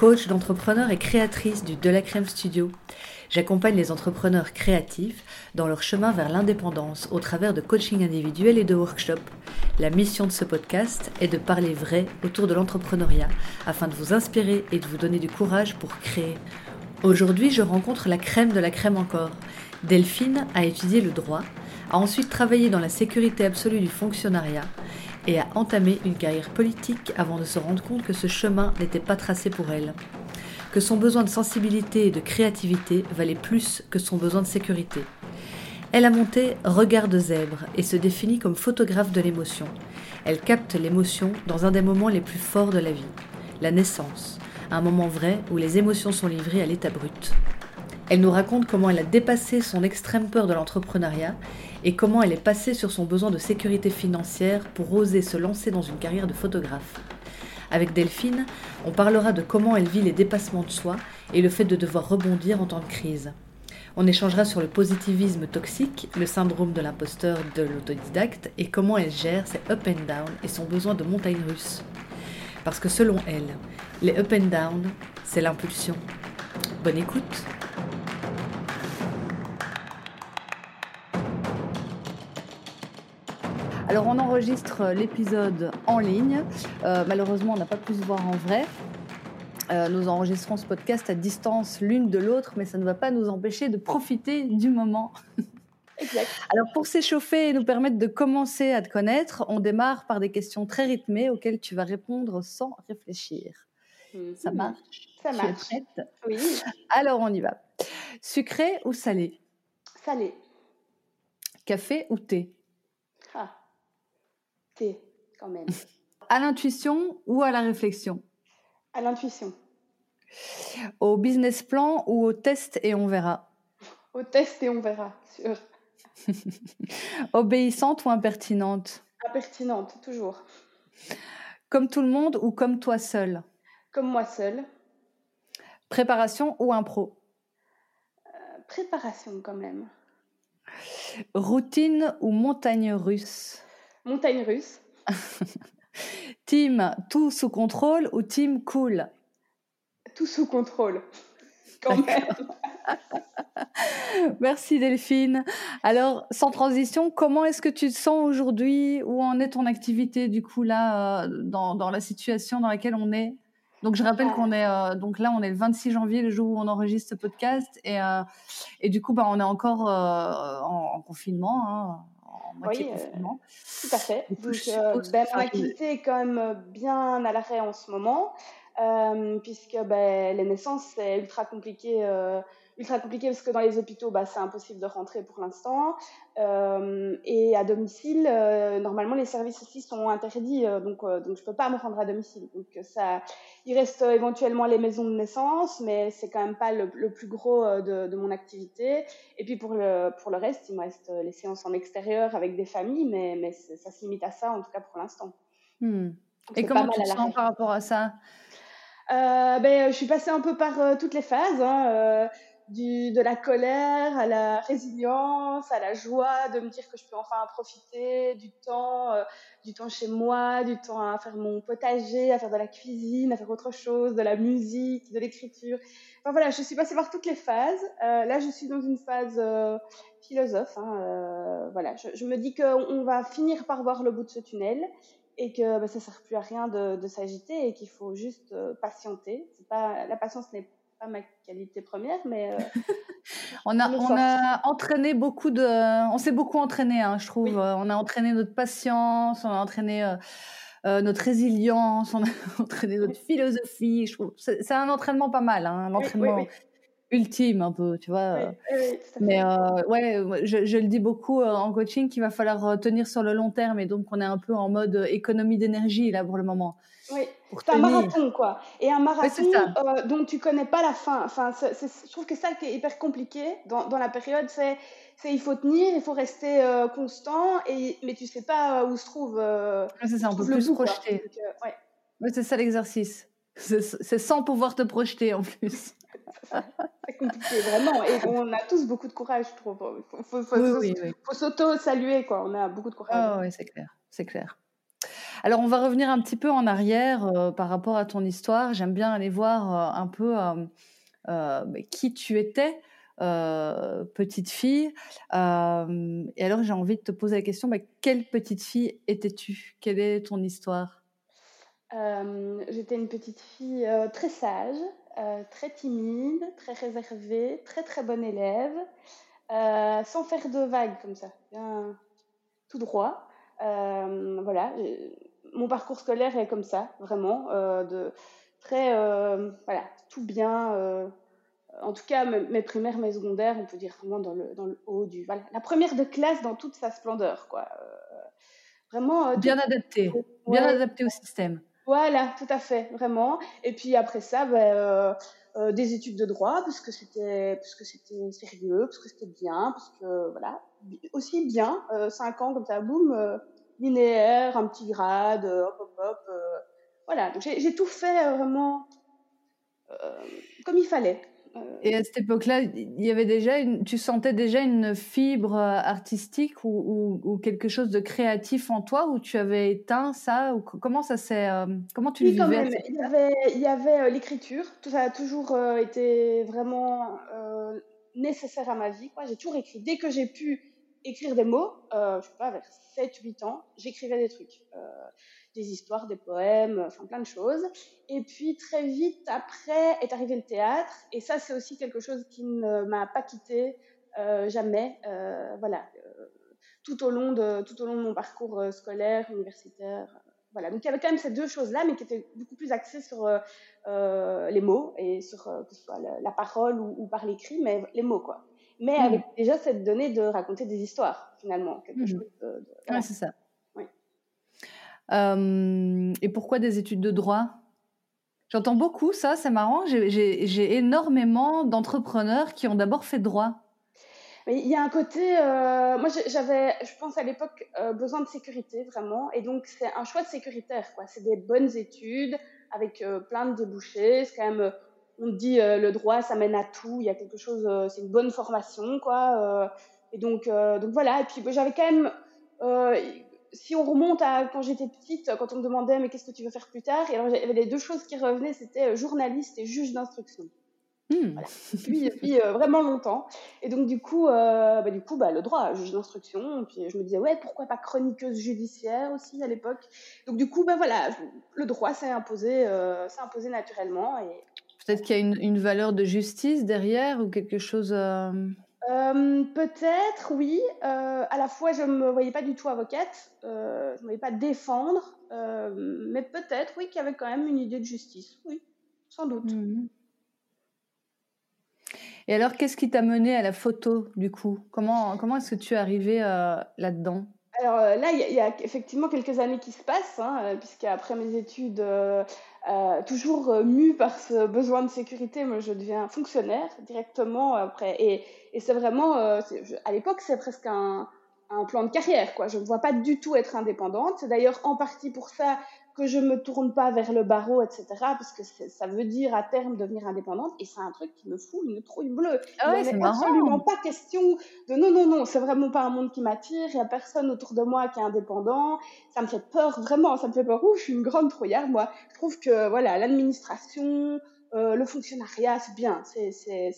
coach d'entrepreneurs et créatrice du De la Crème Studio. J'accompagne les entrepreneurs créatifs dans leur chemin vers l'indépendance au travers de coaching individuel et de workshops. La mission de ce podcast est de parler vrai autour de l'entrepreneuriat afin de vous inspirer et de vous donner du courage pour créer. Aujourd'hui, je rencontre la crème de la crème encore. Delphine a étudié le droit, a ensuite travaillé dans la sécurité absolue du fonctionnariat et a entamé une carrière politique avant de se rendre compte que ce chemin n'était pas tracé pour elle, que son besoin de sensibilité et de créativité valait plus que son besoin de sécurité. Elle a monté Regard de zèbre et se définit comme photographe de l'émotion. Elle capte l'émotion dans un des moments les plus forts de la vie, la naissance, un moment vrai où les émotions sont livrées à l'état brut. Elle nous raconte comment elle a dépassé son extrême peur de l'entrepreneuriat et comment elle est passée sur son besoin de sécurité financière pour oser se lancer dans une carrière de photographe. Avec Delphine, on parlera de comment elle vit les dépassements de soi et le fait de devoir rebondir en temps de crise. On échangera sur le positivisme toxique, le syndrome de l'imposteur de l'autodidacte et comment elle gère ses up and down et son besoin de montagne russe. Parce que selon elle, les up and down, c'est l'impulsion. Bonne écoute Alors on enregistre l'épisode en ligne. Euh, malheureusement, on n'a pas pu se voir en vrai. Euh, nous enregistrons ce podcast à distance l'une de l'autre, mais ça ne va pas nous empêcher de profiter du moment. Exact. Alors pour s'échauffer et nous permettre de commencer à te connaître, on démarre par des questions très rythmées auxquelles tu vas répondre sans réfléchir. Ça mhm. marche? Ça marche. Tu es prête? Oui. Alors on y va. Sucré ou salé? Salé. Café ou thé? Quand même. À l'intuition ou à la réflexion? À l'intuition. Au business plan ou au test et on verra Au test et on verra, sûr. Obéissante ou impertinente? Impertinente, toujours. Comme tout le monde ou comme toi seul? Comme moi seul. Préparation ou impro? Euh, Préparation quand même. Routine ou montagne russe? Montagne russe. team tout sous contrôle ou team cool? Tout sous contrôle. Quand même. Merci Delphine. Alors, sans transition, comment est-ce que tu te sens aujourd'hui? Où en est ton activité du coup là, euh, dans, la situation dans laquelle on est? Donc je rappelle qu'on est euh, donc là on est le 26 janvier le jour où on enregistre ce podcast et, euh, et du coup bah, on est encore en, confinement hein, oui, euh, tout à fait. Donc, euh, ben, mon activité est quand même euh, bien à l'arrêt en ce moment, puisque ben, les naissances, c'est ultra compliqué ultra compliqué parce que dans les hôpitaux, bah, c'est impossible de rentrer pour l'instant. Euh, et à domicile, euh, normalement, les services aussi sont interdits, euh, donc, donc je peux pas me rendre à domicile. Donc ça, il reste éventuellement les maisons de naissance, mais c'est quand même pas le, plus gros de, de, mon activité. Et puis pour le, pour le reste, il me reste les séances en extérieur avec des familles, mais, mais ça se limite à ça, en tout cas pour l'instant. Hmm. Et comment tu te sens par rapport à ça? Ben, je suis passée un peu par toutes les phases. Hein, de la colère à la résilience, à la joie de me dire que je peux enfin profiter du temps, euh, du temps chez moi, du temps à faire mon potager, à faire de la cuisine, à faire autre chose, de la musique, de l'écriture. Enfin voilà, je suis passée par toutes les phases. Euh, là, je suis dans une phase euh, philosophe. Hein, voilà, je, me dis qu'on va finir par voir le bout de ce tunnel et que bah, ça sert plus à rien de, s'agiter et qu'il faut juste patienter. Pas la patience n'est pas ma qualité première, mais. Euh, on, a, on a entraîné beaucoup de. On s'est beaucoup entraîné, hein, je trouve. On a entraîné notre patience, on a entraîné. Euh, euh, notre résilience, on a entraîné notre philosophie. Je trouve c'est un entraînement pas mal, hein, l'entraînement ultime un peu, tu vois. Mais ouais, je, je, le dis beaucoup en coaching qu'il va falloir tenir sur le long terme et donc on est un peu en mode économie d'énergie là pour le moment. Oui, c'est un marathon quoi. Et un marathon euh, dont tu connais pas la fin. Enfin, je trouve que ça qui est hyper compliqué dans, dans la période, c'est il faut tenir, il faut rester euh, constant, et, mais tu sais pas où se trouve. Euh, c'est ça, on peut plus se projeter. ouais. c'est ça l'exercice. C'est sans pouvoir te projeter en plus. c'est compliqué, vraiment. Et on a tous beaucoup de courage, je trouve. Il faut, faut, faut s'auto-saluer, quoi. On a beaucoup de courage. Oh, oui, c'est clair. C'est clair. Alors, on va revenir un petit peu en arrière euh, par rapport à ton histoire. J'aime bien aller voir euh, un peu euh, qui tu étais, petite fille. et alors, j'ai envie de te poser la question, bah, quelle petite fille étais-tu? Quelle est ton histoire? J'étais une petite fille très sage, très timide, très réservée, très très bonne élève, sans faire de vagues comme ça, bien tout droit. voilà, mon parcours scolaire est comme ça, vraiment, euh, de très, euh, voilà, tout bien. Euh, en tout cas, mes, primaires, mes secondaires, on peut dire vraiment dans le, dans le haut du, voilà, la première de classe dans toute sa splendeur, quoi. vraiment. bien adapté, bien adapté au système. Voilà, tout à fait, vraiment. Et puis après ça, ben, des études de droit, parce que c'était, parce que c'était sérieux, parce que c'était bien, parce que voilà, aussi bien, cinq ans comme ça, boum linéaire, un petit grade, euh, hop, hop, hop. Euh, voilà, donc j'ai tout fait euh, vraiment comme il fallait. Et à cette époque-là, il y avait déjà une, tu sentais déjà une fibre artistique ou, ou, quelque chose de créatif en toi, ou tu avais éteint ça, ou comment ça s'est, comment tu le vivais Il y avait, il y avait l'écriture. Tout ça a toujours été vraiment nécessaire à ma vie. J'ai toujours écrit. Dès que j'ai pu écrire des mots, euh, je sais pas, vers 7-8 ans, j'écrivais des trucs, euh, des histoires, des poèmes, enfin plein de choses. Et puis très vite après est arrivé le théâtre, et ça c'est aussi quelque chose qui ne m'a pas quitté euh, jamais, euh, voilà, euh, tout au long de tout au long de mon parcours scolaire, universitaire. Voilà, donc il y avait quand même ces deux choses-là, mais qui étaient beaucoup plus axées sur les mots et sur que ce soit la, parole ou, ou par l'écrit, mais les mots quoi mais mmh. avec déjà cette donnée de raconter des histoires, finalement. Quelque mmh. chose de, c'est ça. Oui. et pourquoi des études de droit? J'entends beaucoup ça, c'est marrant. J'ai énormément d'entrepreneurs qui ont d'abord fait droit. Il y a un côté, euh, moi j'avais, je pense à l'époque, euh, besoin de sécurité vraiment, et donc c'est un choix sécuritaire, quoi. C'est des bonnes études avec euh, plein de débouchés. C'est quand même on dit euh, le droit, ça mène à tout. Il y a quelque chose, euh, c'est une bonne formation, quoi. Euh, et donc, donc voilà. Et puis j'avais quand même, si on remonte à quand j'étais petite, quand on me demandait mais qu'est-ce que tu veux faire plus tard, et alors il y avait les deux choses qui revenaient, c'était journaliste et juge d'instruction. Hmm. Voilà. Depuis, vraiment longtemps. Et donc du coup, bah, du coup, bah, le droit, juge d'instruction. Puis je me disais ouais, pourquoi pas chroniqueuse judiciaire aussi à l'époque? Donc du coup, bah voilà, le droit s'est imposé, s'est imposé naturellement et Peut-être qu'il y a une, valeur de justice derrière ou quelque chose. Euh, euh, peut-être, oui. Euh, à la fois, je ne me voyais pas du tout avocate, je ne me voyais pas défendre, mais peut-être, oui, qu'il y avait quand même une idée de justice, oui, sans doute. Mhm. Et alors, qu'est-ce qui t'a mené à la photo, du coup? Comment, comment est-ce que tu es arrivé là-dedans? Alors là, il y, a effectivement quelques années qui se passent, hein, puisqu'après mes études, euh, toujours euh, mue par ce besoin de sécurité, je deviens fonctionnaire directement après. Et, c'est vraiment, euh, à l'époque, c'est presque un, un, plan de carrière. Quoi. Je ne vois pas du tout être indépendante. C'est d'ailleurs en partie pour ça que je me tourne pas vers le barreau, etc. Parce que ça veut dire à terme devenir indépendante. Et c'est un truc qui me fout une trouille bleue. Ah ouais, Il n'est absolument pas question de non, non, non, c'est vraiment pas un monde qui m'attire. Il n'y a personne autour de moi qui est indépendant. Ça me fait peur, vraiment. Ça me fait peur. Ouh, je suis une grande trouillard, moi. Je trouve que, voilà, l'administration, euh, le fonctionnariat, c'est bien, c'est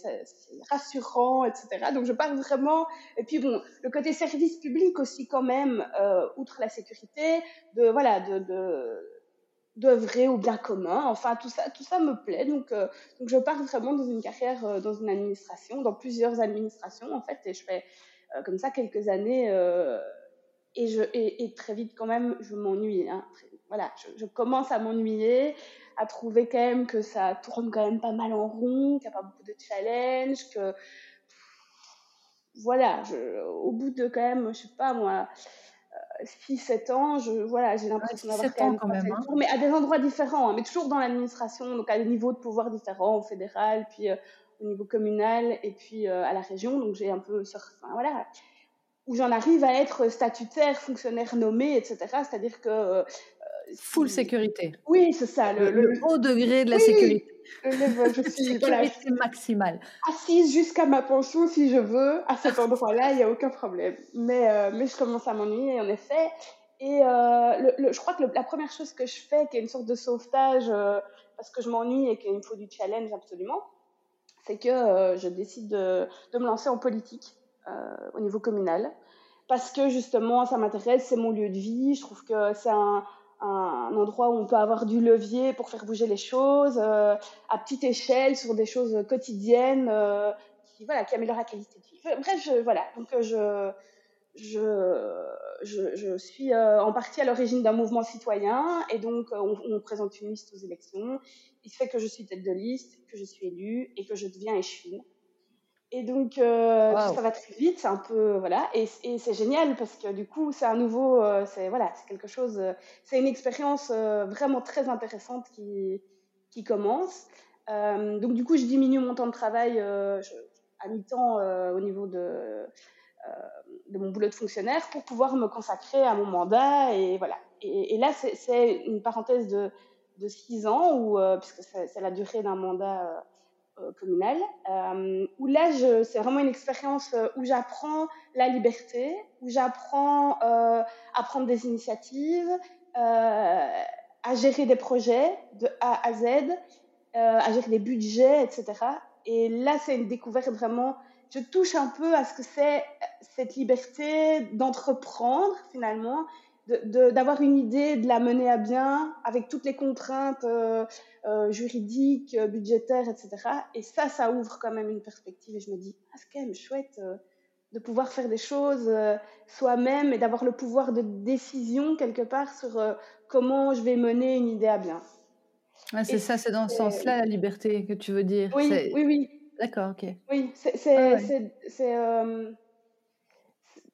rassurant, etc. Donc je parle vraiment. Et puis bon, le côté service public aussi quand même, euh, outre la sécurité, de voilà, de, de d'œuvrer au bien commun. Enfin, tout ça, tout ça me plaît. Donc, euh, donc je pars vraiment dans une carrière, euh, dans une administration, dans plusieurs administrations en fait, et je fais euh, comme ça quelques années. et, je, et, très vite quand même, je m'ennuie. Hein, voilà, je, commence à m'ennuyer, à trouver quand même que ça tourne quand même pas mal en rond, qu'il n'y a pas beaucoup de challenge, que voilà, au bout de quand même, je sais pas moi, 6-7 euh, ans, je, voilà, j'ai l'impression d'avoir quand même, quand même hein. mais à des endroits différents, hein, mais toujours dans l'administration, donc à des niveaux de pouvoir différents, au fédéral, puis euh, au niveau communal, et puis euh, à la région, donc j'ai un peu, enfin, voilà, où j'en arrive à être statutaire, fonctionnaire nommé, etc. C'est-à-dire que full sécurité. Oui, c'est ça. Le, haut degré de la sécurité. Je suis sécurité maximale. Assise jusqu'à ma pension si je veux, à cet endroit-là, il n'y a aucun problème. Mais, euh, mais je commence à m'ennuyer, en effet. Et euh, le, je crois que la première chose que je fais, qui est une sorte de sauvetage, euh, parce que je m'ennuie et qu'il me faut du challenge absolument, c'est que je décide de, de, me lancer en politique au niveau communal. Parce que justement, ça m'intéresse, c'est mon lieu de vie. Je trouve que c'est un, un endroit où on peut avoir du levier pour faire bouger les choses euh, à petite échelle sur des choses quotidiennes euh, qui voilà qui améliorent la qualité de vie. Bref, je, voilà donc euh, je je, je, je suis en partie à l'origine d'un mouvement citoyen et donc on, on, présente une liste aux élections. Il se fait que je suis tête de liste, que je suis élue et que je deviens échevine. Et donc, euh, ça va très vite, c'est un peu, voilà, et, et c'est génial parce que du coup, c'est un nouveau, euh, c'est voilà, c'est quelque chose, euh, c'est une expérience vraiment très intéressante qui, qui commence. donc, du coup, je diminue mon temps de travail à mi-temps au niveau de, de mon boulot de fonctionnaire pour pouvoir me consacrer à mon mandat, et voilà. Et, et là, c'est une parenthèse de, de six ans, où, puisque c'est la durée d'un mandat euh, communale, euh, où là, c'est vraiment une expérience euh, où j'apprends la liberté, où j'apprends à prendre des initiatives, à gérer des projets de A à Z, à gérer des budgets, etc. Et là, c'est une découverte vraiment. Je touche un peu à ce que c'est cette liberté d'entreprendre finalement d'avoir une idée, de la mener à bien avec toutes les contraintes euh, euh, juridiques, euh, budgétaires, etc. Et ça, ça ouvre quand même une perspective. Et je me dis, ah, c'est quand même chouette de pouvoir faire des choses soi-même et d'avoir le pouvoir de décision quelque part sur comment je vais mener une idée à bien. Ah, c'est ça, c'est dans ce sens-là la liberté que tu veux dire. Oui, oui, oui. D'accord, ok. Oui, c'est ah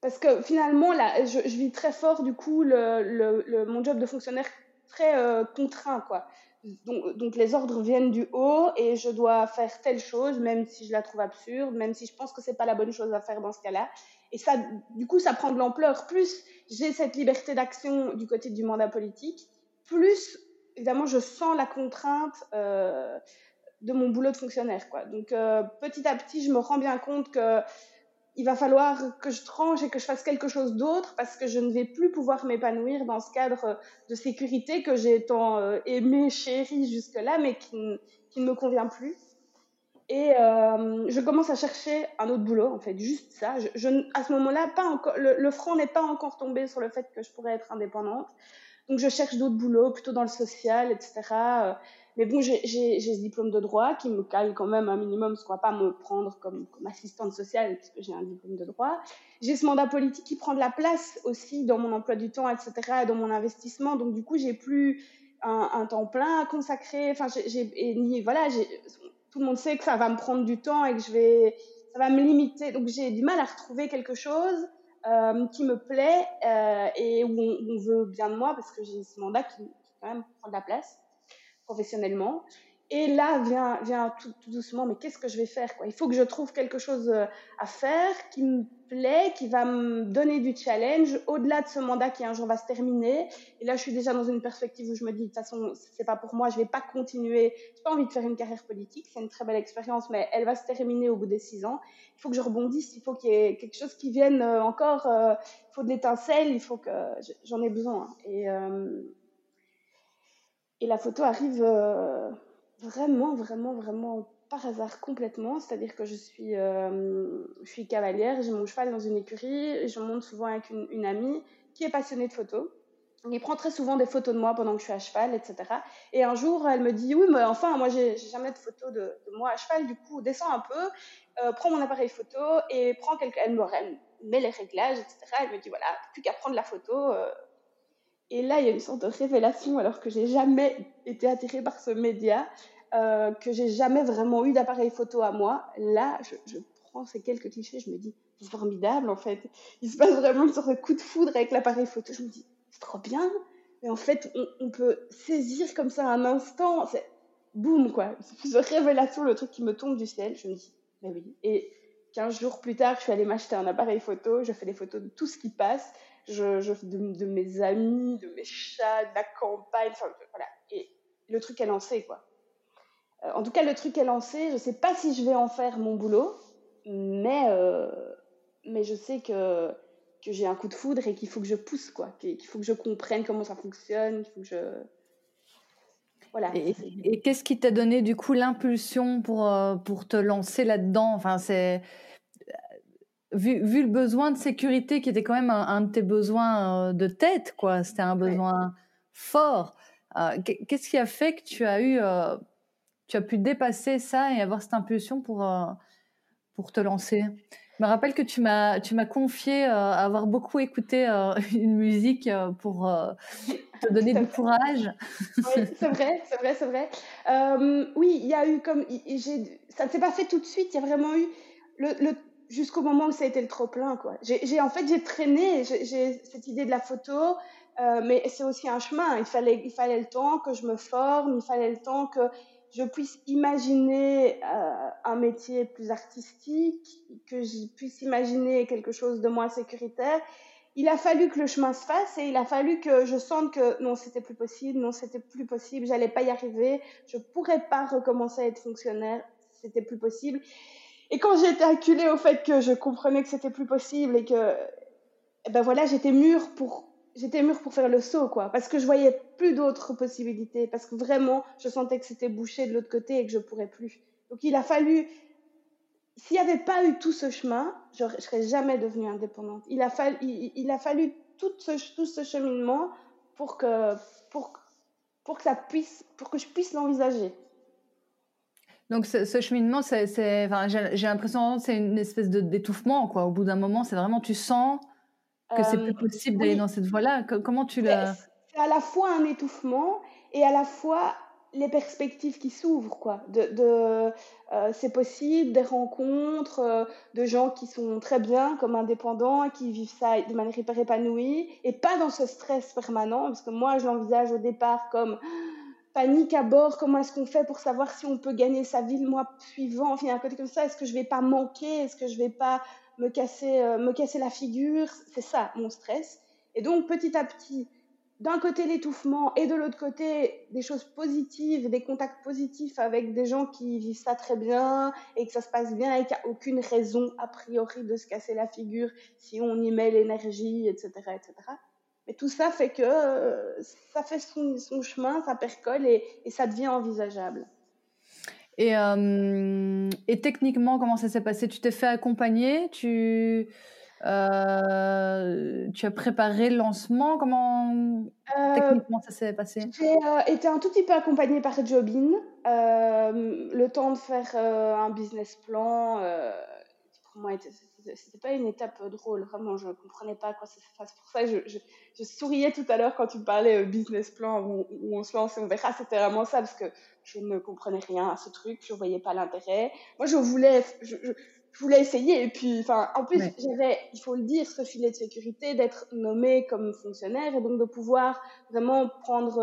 parce que finalement, là, je, vis très fort, du coup, mon job de fonctionnaire très euh, contraint, quoi. Donc, donc, les ordres viennent du haut et je dois faire telle chose, même si je la trouve absurde, même si je pense que c'est pas la bonne chose à faire dans ce cas-là. Et ça, du coup, ça prend de l'ampleur. Plus j'ai cette liberté d'action du côté du mandat politique, plus, évidemment, je sens la contrainte euh, de mon boulot de fonctionnaire, quoi. Donc, euh, petit à petit, je me rends bien compte que il va falloir que je tranche et que je fasse quelque chose d'autre parce que je ne vais plus pouvoir m'épanouir dans ce cadre de sécurité que j'ai tant euh, aimé, chéri jusque-là, mais qui, ne me convient plus. Et euh, je commence à chercher un autre boulot, en fait, juste ça. À ce moment-là, encore, le, front n'est pas encore tombé sur le fait que je pourrais être indépendante. Donc je cherche d'autres boulots, plutôt dans le social, etc. Mais bon, j'ai ce diplôme de droit qui me cale quand même un minimum, ce qu'on va pas me prendre comme, assistante sociale puisque j'ai un diplôme de droit. J'ai ce mandat politique qui prend de la place aussi dans mon emploi du temps, etc., et dans mon investissement. Donc du coup, j'ai plus un, temps plein à consacrer. Enfin, voilà, tout le monde sait que ça va me prendre du temps et que je vais, ça va me limiter. Donc j'ai du mal à retrouver quelque chose euh, qui me plaît euh, et où on, veut bien de moi parce que j'ai ce mandat qui, qui quand même prend de la place professionnellement. Et là vient, vient tout, doucement, mais qu'est-ce que je vais faire quoi? Il faut que je trouve quelque chose euh, à faire qui me plaît, qui va me donner du challenge au-delà de ce mandat qui un jour va se terminer. Et là, je suis déjà dans une perspective où je me dis de toute façon, c'est pas pour moi, je vais pas continuer. J'ai pas envie de faire une carrière politique, c'est une très belle expérience, mais elle va se terminer au bout des six ans. Il faut que je rebondisse, il faut qu'il y ait quelque chose qui vienne euh, encore. Euh, il faut de l'étincelle, il faut que j'en ai besoin. Et et la photo arrive euh, vraiment, vraiment, vraiment par hasard complètement. C'est-à-dire que je suis, euh, je suis cavalière, j'ai mon cheval dans une écurie, je monte souvent avec une, amie qui est passionnée de photos. Il prend très souvent des photos de moi pendant que je suis à cheval, etc. Et un jour, elle me dit Oui, mais enfin, moi, j'ai jamais de photos de, de, moi à cheval, du coup, descends un peu, euh, prends mon appareil photo et prends quelques. Elle me met les réglages, etc. Elle me dit Voilà, plus qu'à prendre la photo. Et là, il y a une sorte de révélation, alors que j'ai jamais été attirée par ce média, euh, que j'ai jamais vraiment eu d'appareil photo à moi. Là, je, prends ces quelques clichés, je me dis, c'est formidable en fait. Il se passe vraiment une sorte de coup de foudre avec l'appareil photo. Je me dis, c'est trop bien. Mais en fait, on, peut saisir comme ça un instant. C'est boum quoi. Ce révélation, le truc qui me tombe du ciel. Je me dis, mais oui. Et 15 jours plus tard, je suis allée m'acheter un appareil photo. Je fais des photos de tout ce qui passe. Je, de, mes amis, de mes chats, de la campagne. Enfin, voilà. Et le truc est lancé quoi. Euh, en tout cas, le truc est lancé. Je sais pas si je vais en faire mon boulot, mais euh, mais je sais que, que j'ai un coup de foudre et qu'il faut que je pousse, quoi. Qu'il faut que je comprenne comment ça fonctionne, faut que. Voilà. Et, et qu'est-ce qui t'a donné du coup l'impulsion pour, euh, pour te lancer là-dedans? Enfin, c'est. Vu, vu, le besoin de sécurité qui était quand même un, un de tes besoins euh, de tête, quoi, c'était un besoin ouais. fort. Euh, Qu'est-ce qui a fait que tu as eu, euh, tu as pu dépasser ça et avoir cette impulsion pour, euh, pour te lancer? Je me rappelle que tu m'as tu m'as confié avoir beaucoup écouté une musique pour te donner du courage. oui, c'est vrai, c'est vrai, c'est vrai. oui, il y a eu comme ça ne s'est pas fait tout de suite. Il y a vraiment eu le, le jusqu'au moment où ça a été le trop plein quoi. J'ai en fait j'ai traîné j'ai cette idée de la photo. mais c'est aussi un chemin. Il fallait, il fallait le temps que je me forme, il fallait le temps que je puisse imaginer euh, un métier plus artistique, que je puisse imaginer quelque chose de moins sécuritaire. Il a fallu que le chemin se fasse et il a fallu que je sente que non, c'était plus possible, non, c'était plus possible, j'allais pas y arriver, je pourrais pas recommencer à être fonctionnaire, c'était plus possible. Et quand j'ai été acculée au fait que je comprenais que c'était plus possible et que, eh ben voilà, j'étais mûre pour j'étais mûre pour faire le saut, quoi, parce que je voyais plus d'autres possibilités, parce que vraiment, je sentais que c'était bouché de l'autre côté et que je pourrais plus. Donc, il a fallu, s'il n'y avait pas eu tout ce chemin, je ne serais jamais devenue indépendante. Il a fallu, il a fallu tout ce, tout ce cheminement pour que, pour, pour que ça puisse, pour que je puisse l'envisager. Donc ce, ce cheminement, c'est, enfin, j'ai l'impression que c'est une espèce de d'étouffement, quoi. Au bout d'un moment, c'est vraiment tu sens que c'est plus euh, possible d'aller dans cette voie-là. Comment tu l'as C'est à la fois un étouffement et à la fois les perspectives qui s'ouvrent, quoi. De, de euh, c'est possible, des rencontres euh, de gens qui sont très bien comme indépendants, qui vivent ça de manière hyper épanouie et pas dans ce stress permanent, parce que moi je l'envisage au départ comme panique à bord, comment est-ce qu'on fait pour savoir si on peut gagner sa vie le mois suivant, enfin un côté comme ça, est-ce que je vais pas manquer, est-ce que je vais pas me casser, euh, me casser la figure, c'est ça mon stress. Et donc petit à petit, d'un côté l'étouffement et de l'autre côté des choses positives, des contacts positifs avec des gens qui vivent ça très bien et que ça se passe bien et qu'il n'y a aucune raison a priori de se casser la figure si on y met l'énergie, etc., etc. Mais tout ça fait que euh, ça fait son, son, chemin, ça percole et, et ça devient envisageable. Et, euh, et techniquement, comment ça s'est passé? Tu t'es fait accompagner? Tu euh, tu as préparé le lancement? Comment techniquement ça s'est passé? J'ai été un tout petit peu accompagnée par Jobin. Le temps de faire un business plan, pour moi, c'était pas une étape drôle. Vraiment, je comprenais pas quoi ça se passe. Pour ça, je, je, je, souriais tout à l'heure quand tu parlais business plan où, où, on se lance et on verra. C'était vraiment ça parce que je ne comprenais rien à ce truc. Je voyais pas l'intérêt. Moi, je voulais, je, voulais essayer. Et puis, enfin, en plus, ouais. j'avais, il faut le dire, ce filet de sécurité d'être nommé comme fonctionnaire et donc de pouvoir vraiment prendre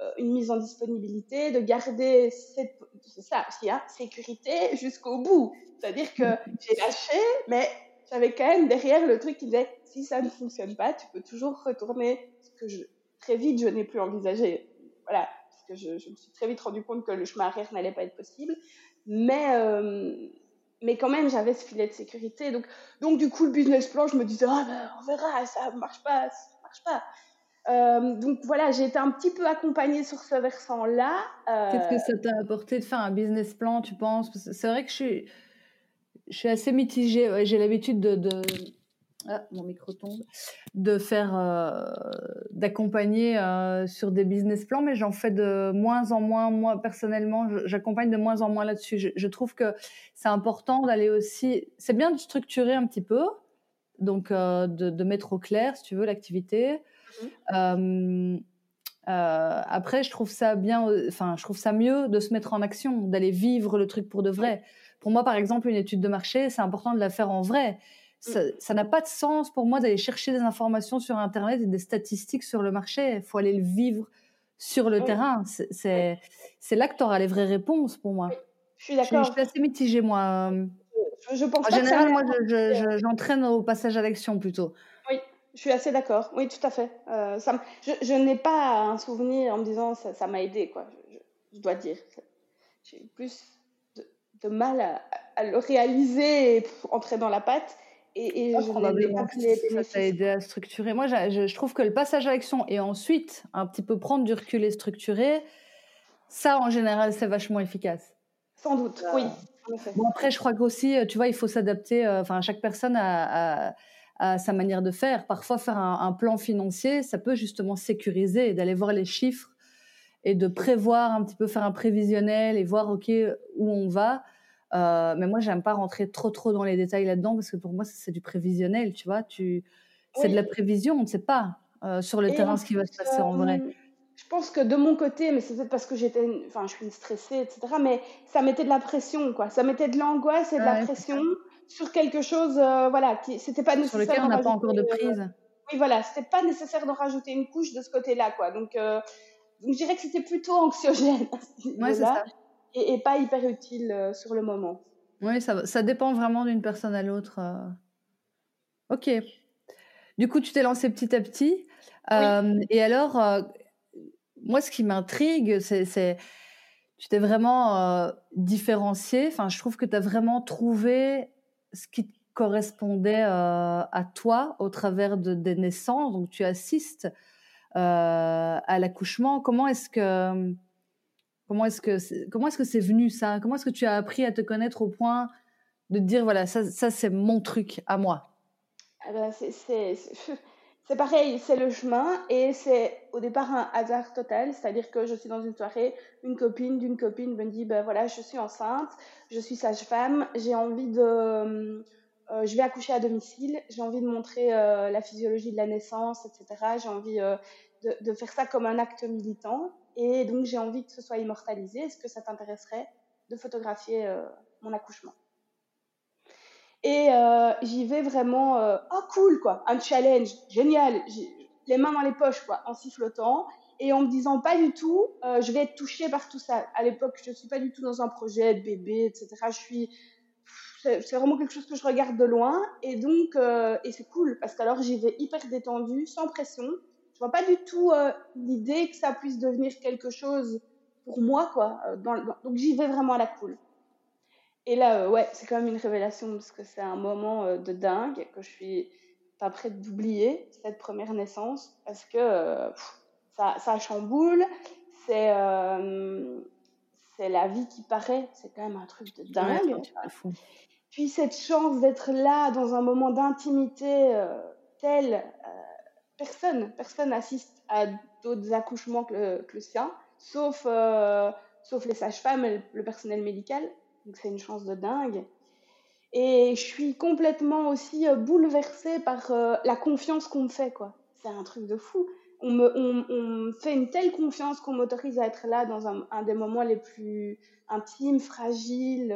euh, une mise en disponibilité, de garder cette, c'est ça aussi, hein, sécurité jusqu'au bout. C'est-à-dire que j'ai lâché, mais j'avais quand même derrière le truc qui disait si ça ne fonctionne pas, tu peux toujours retourner. Ce que très vite, je n'ai plus envisagé. Voilà, parce que je, me suis très vite rendu compte que le chemin arrière n'allait pas être possible. Mais, euh, mais quand même, j'avais ce filet de sécurité. Donc, donc, du coup, le business plan, je me disais, ah ben, on verra, ça marche pas, ça marche pas. Euh, donc voilà, j'ai été un petit peu accompagnée sur ce versant-là. Euh... Qu'est-ce que ça t'a apporté de faire un business plan, tu penses? C'est vrai que je suis, je suis assez mitigée. J'ai l'habitude de, de, ah, mon micro tombe, de faire, euh, d'accompagner euh, sur des business plans, mais j'en fais de moins en moins. Moi personnellement, j'accompagne de moins en moins là-dessus. Je, je, trouve que c'est important d'aller aussi. C'est bien de structurer un petit peu, donc de, mettre au clair, si tu veux, l'activité. Mhm. après, je trouve ça bien, enfin, je trouve ça mieux de se mettre en action, d'aller vivre le truc pour de vrai. Pour moi, par exemple, une étude de marché, c'est important de la faire en vrai. Ça n'a pas de sens pour moi d'aller chercher des informations sur Internet et des statistiques sur le marché. Il faut aller le vivre sur le terrain. C'est là que tu auras les vraies réponses pour moi. Je suis d'accord. Je, suis assez mitigée, moi. Je, pense en général, moi, j'entraîne au passage à l'action plutôt. Oui, je suis assez d'accord. Oui, tout à fait. Euh, ça, je, n'ai pas un souvenir en me disant ça m'a aidé, quoi. Je, dois dire. J'ai plus de, mal à, le réaliser et entrer dans la patte. Et, je probablement que ça t'a aidé à structurer. Moi, je, trouve que le passage à l'action et ensuite un petit peu prendre du recul et structurer, ça, en général, c'est vachement efficace. Sans doute, oui. Bon, après, je crois qu'aussi, tu vois, il faut s'adapter. Euh, enfin, chaque personne a, sa manière de faire. Parfois, faire un, plan financier, ça peut justement sécuriser, d'aller voir les chiffres et de prévoir un petit peu, faire un prévisionnel et voir, OK, où on va. Euh, mais moi, j'aime pas rentrer trop trop dans les détails là-dedans parce que pour moi, c'est du prévisionnel, tu vois. Tu, c'est de la prévision, on ne sait pas euh, sur le terrain ce qui va se passer en vrai. Euh, je pense que de mon côté, mais c'est peut-être parce que j'étais, enfin, je suis stressée, etc. Mais ça mettait de la pression, quoi. Ça mettait de l'angoisse et de la pression sur quelque chose, voilà, qui, c'était pas nécessaire. Sur lequel on n'a pas encore de prise. oui, voilà, c'était pas nécessaire d'en rajouter une couche de ce côté-là, quoi. Donc, donc je dirais que c'était plutôt anxiogène. Ouais, c'est ça et, pas hyper utile euh, sur le moment. Oui, ça, ça dépend vraiment d'une personne à l'autre. Euh. Ok. Du coup, tu t'es lancé petit à petit. Euh, et alors, moi, ce qui m'intrigue, c'est tu t'es vraiment différencié. Enfin, je trouve que tu as vraiment trouvé ce qui correspondait à toi au travers de, des naissances. Donc, tu assistes à l'accouchement. Comment est-ce que Comment est-ce que c'est, comment est-ce que c'est venu ça? Comment est-ce que tu as appris à te connaître au point de te dire voilà ça, c'est mon truc à moi? Ah ben, c'est, pareil, c'est le chemin et c'est au départ un hasard total, c'est-à-dire que je suis dans une soirée, une copine d'une copine me dit ben voilà je suis enceinte, je suis sage-femme, j'ai envie de euh, je vais accoucher à domicile, j'ai envie de montrer euh, la physiologie de la naissance, etc. J'ai envie euh, de, faire ça comme un acte militant. Et donc, j'ai envie que ce soit immortalisé. Est-ce que ça t'intéresserait de photographier euh, mon accouchement? Et euh, j'y vais vraiment, euh, oh cool, quoi, un challenge, génial, les mains dans les poches, quoi, en sifflotant. Et en me disant pas du tout, je vais être touchée par tout ça. À l'époque, je suis pas du tout dans un projet de bébé, etc. Je suis, c'est vraiment quelque chose que je regarde de loin. Et donc, et c'est cool parce qu'alors j'y vais hyper détendue, sans pression je vois pas du tout euh, l'idée que ça puisse devenir quelque chose pour moi, quoi. Euh, dans, donc j'y vais vraiment à la cool. Et là, euh, ouais, c'est quand même une révélation parce que c'est un moment de dingue que je suis pas prête d'oublier cette première naissance parce que ça, ça chamboule. C'est c'est la vie qui paraît. C'est quand même un truc de dingue. Puis cette chance d'être là dans un moment d'intimité tel personne, personne assiste à d'autres accouchements que le, sien, sauf, euh, sauf les sages-femmes et le personnel médical. Donc c'est une chance de dingue. Et je suis complètement aussi euh, bouleversée par euh, la confiance qu'on me fait. C'est un truc de fou. On me, fait une telle confiance qu'on m'autorise à être là dans un, un, des moments les plus intimes, fragiles,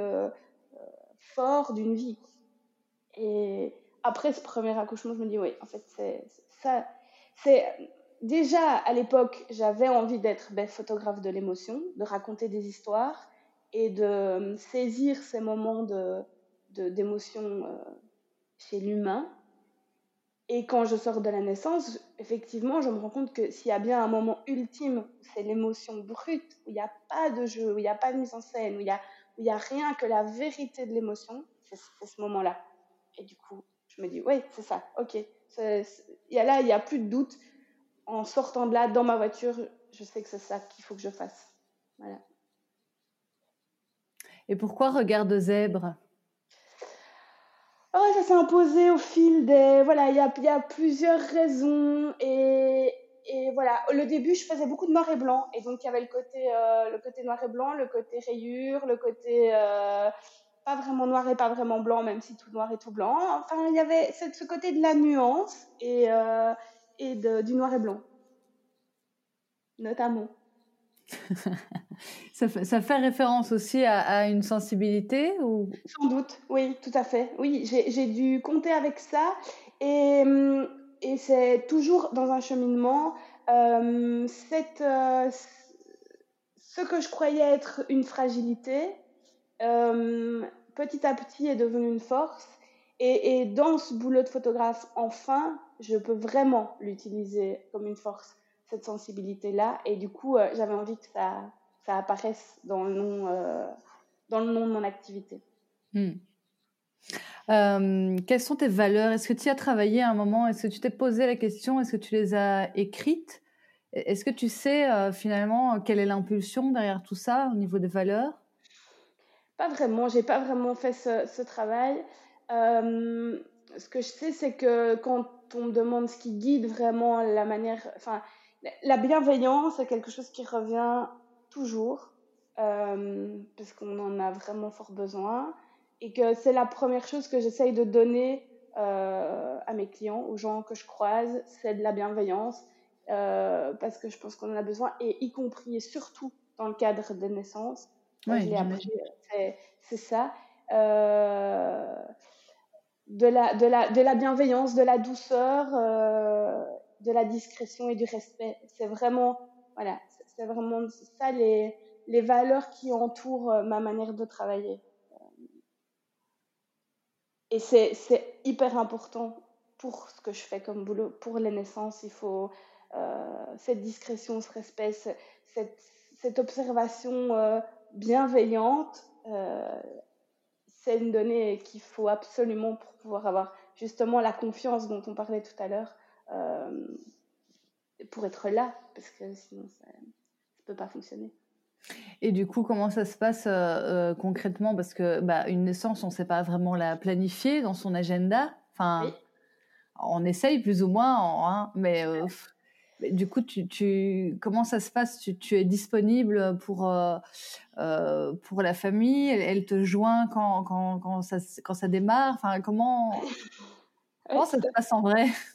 forts d'une vie. Et après ce premier accouchement, je me dis, oui, en fait, c'est ça, c'est déjà à l'époque, j'avais envie d'être ben, photographe de l'émotion, de raconter des histoires et de euh, saisir ces moments de d'émotion euh, chez l'humain. Et quand je sors de la naissance, effectivement, je me rends compte que s'il y a bien un moment ultime, c'est l'émotion brute, où il n'y a pas de jeu, où il n'y a pas de mise en scène, où il n'y a, a rien que la vérité de l'émotion, c'est ce moment-là. Et du coup, je me dis, oui, c'est ça, ok, y a là, il n'y a plus de doute. En sortant de là, dans ma voiture, je sais que c'est ça qu'il faut que je fasse. Voilà. Et pourquoi regard de zèbre? Oh, Ça s'est imposé au fil des... Voilà, il y a, y a, plusieurs raisons. Et, et, voilà, le début, je faisais beaucoup de noir et blanc. Et donc, il y avait le côté, euh, le côté noir et blanc, le côté rayure, le côté... Euh, pas vraiment noir et pas vraiment blanc, même si tout noir et tout blanc. Enfin, il y avait ce, côté de la nuance et, et de, du noir et blanc, notamment. ça, fait, ça, fait, référence aussi à, une sensibilité ou? Sans doute, oui, tout à fait. Oui, j'ai dû compter avec ça et, hum, et c'est toujours dans un cheminement. Euh, cette, euh, ce que je croyais être une fragilité, euh, petit à petit est devenu une force. Et, dans ce boulot de photographe, enfin, je peux vraiment l'utiliser comme une force cette sensibilité-là. Et du coup, euh, j'avais envie que ça, ça apparaisse dans le nom, euh, dans le nom de mon activité. Hmm. Euh, quelles sont tes valeurs? Est-ce que tu as travaillé à un moment? Est-ce que tu t'es posé la question? Est-ce que tu les as écrites? Est-ce que tu sais finalement quelle est l'impulsion derrière tout ça au niveau des valeurs? Pas vraiment. J'ai pas vraiment fait ce, travail. ce que je sais, c'est que quand on me demande ce qui guide vraiment la manière, enfin, la bienveillance est quelque chose qui revient toujours, euh, parce qu'on en a vraiment fort besoin, et que c'est la première chose que j'essaye de donner euh, à mes clients, aux gens que je croise, c'est de la bienveillance, euh, parce que je pense qu'on en a besoin, et y compris et surtout dans le cadre des naissances. C'est ça. de, la, de, la, de la bienveillance, de la douceur de la discrétion et du respect. C'est vraiment, voilà, c'est vraiment ça les, les valeurs qui entourent euh, ma manière de travailler. Et c'est hyper important pour ce que je fais comme boulot, pour les naissances. Il faut euh, cette discrétion, ce respect, cette, cette observation euh, bienveillante. c'est une donnée qu'il faut absolument pour pouvoir avoir justement la confiance dont on parlait tout à l'heure euh, pour être là, parce que sinon ça ne peut pas fonctionner. Et du coup, comment ça se passe euh, euh, concrètement? Parce que bah, une naissance, on ne sait pas vraiment la planifier dans son agenda. Enfin, on essaye plus ou moins, hein, mais, du coup, tu, tu, comment ça se passe? Tu, tu, es disponible pour pour la famille? Elle, te joint quand, quand, quand, ça, quand ça démarre? Enfin, comment comment ça se passe en vrai?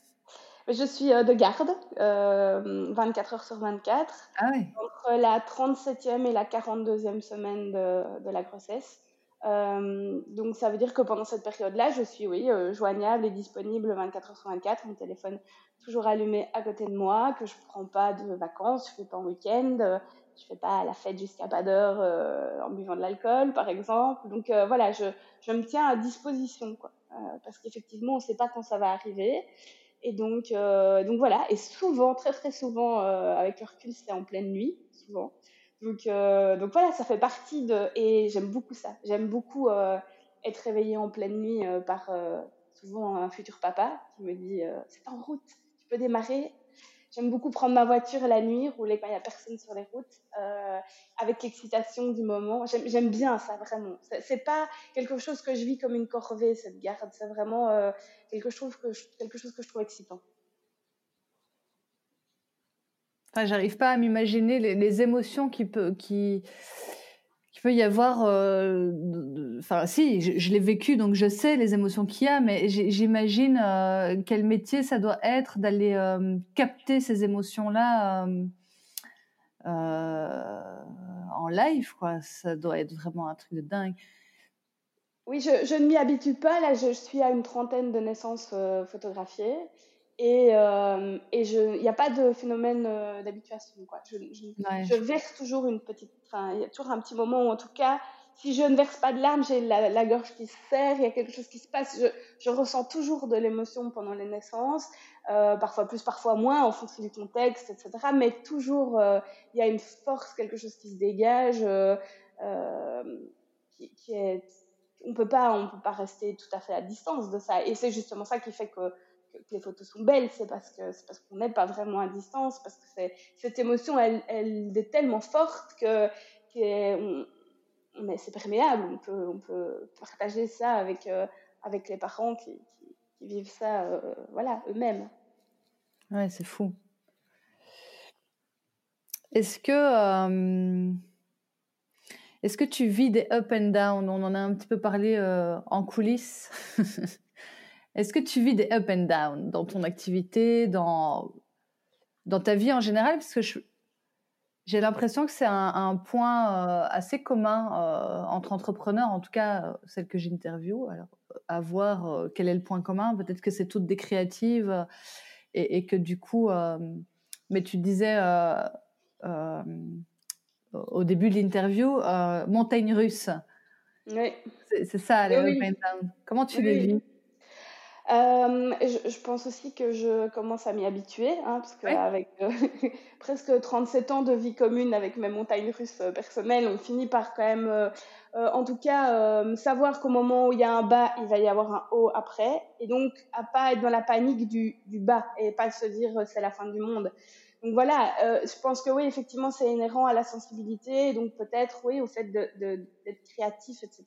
Je suis euh, de garde, 24 euh, heures sur 24, ah entre la 37e et la 42e semaine de, de la grossesse. Euh, donc ça veut dire que pendant cette période-là, je suis oui joignable et disponible 24 heures sur 24, mon téléphone toujours allumé à côté de moi, que je prends pas de vacances, je fais pas en week-end, je fais pas la fête jusqu'à pas d'heure en buvant de l'alcool par exemple. Donc voilà, je, me tiens à disposition quoi, parce qu'effectivement on sait pas quand ça va arriver. Et donc, euh, donc voilà. Et souvent, très très souvent, euh, avec le recul, c'était en pleine nuit, souvent. Donc, euh, donc voilà, ça fait partie de. Et j'aime beaucoup ça. J'aime beaucoup euh, être réveillée en pleine nuit euh, par souvent un futur papa qui me dit c'est en route, tu peux démarrer. J'aime beaucoup prendre ma voiture la nuit, rouler quand il n'y a personne sur les routes, avec l'excitation du moment. J'aime bien ça, vraiment. C'est pas quelque chose que je vis comme une corvée, cette garde. C'est vraiment quelque, chose que je, quelque chose que je trouve excitant. J'arrive pas à m'imaginer les, émotions qui, peut, qui, peut y avoir, euh, enfin si, je, l'ai vécu donc je sais les émotions qu'il y a, mais j'imagine euh, quel métier ça doit être d'aller euh, capter ces émotions-là en live, quoi. Ça doit être vraiment un truc de dingue. Oui, je ne m'y habitue pas. Là, je, suis à une trentaine de naissances photographiées. Et, euh, et il n'y a pas de phénomène euh, d'habituation. Quoi. Je, je, verse toujours une petite. Il y a toujours un petit moment où, en tout cas, si je ne verse pas de larmes, j'ai la, la, gorge qui se serre, il y a quelque chose qui se passe. Je, je ressens toujours de l'émotion pendant les naissances, euh, parfois plus, parfois moins, en fonction du contexte, etc. Mais toujours, il y a une force, quelque chose qui se dégage, qui, qui est. On peut pas, on peut pas rester tout à fait à distance de ça. Et c'est justement ça qui fait que que, les photos sont belles, c'est parce que c'est parce qu'on n'est pas vraiment à distance, parce que cette émotion, elle, est tellement forte que, on, c'est perméable, on peut, on peut partager ça avec euh, avec les parents qui, vivent ça, euh, voilà, eux-mêmes. Ouais, c'est fou. Est-ce que euh, Est-ce que tu vis des up and down? On en a un petit peu parlé en coulisses. Est-ce que tu vis des up and down dans ton activité, dans, dans ta vie en général? Parce que j'ai l'impression que c'est un, point euh, assez commun euh, entre entrepreneurs, en tout cas celles que j'interviewe. Alors, à voir quel est le point commun. Peut-être que c'est toutes des créatives et, et que du coup, mais tu disais au début de l'interview, euh, montagne russe. Oui. C'est ça, les oui. down. Comment tu les vis? Euh, je, pense aussi que je commence à m'y habituer, hein, parce qu'avec euh, presque 37 ans de vie commune avec mes montagnes russes personnelles, on finit par quand même, en tout cas, savoir qu'au moment où il y a un bas, il va y avoir un haut après, et donc à pas être dans la panique du, du bas et pas se dire c'est la fin du monde. Donc voilà, euh, je pense que oui, effectivement, c'est inhérent à la sensibilité, donc peut-être oui au fait d'être de, créatif, etc.,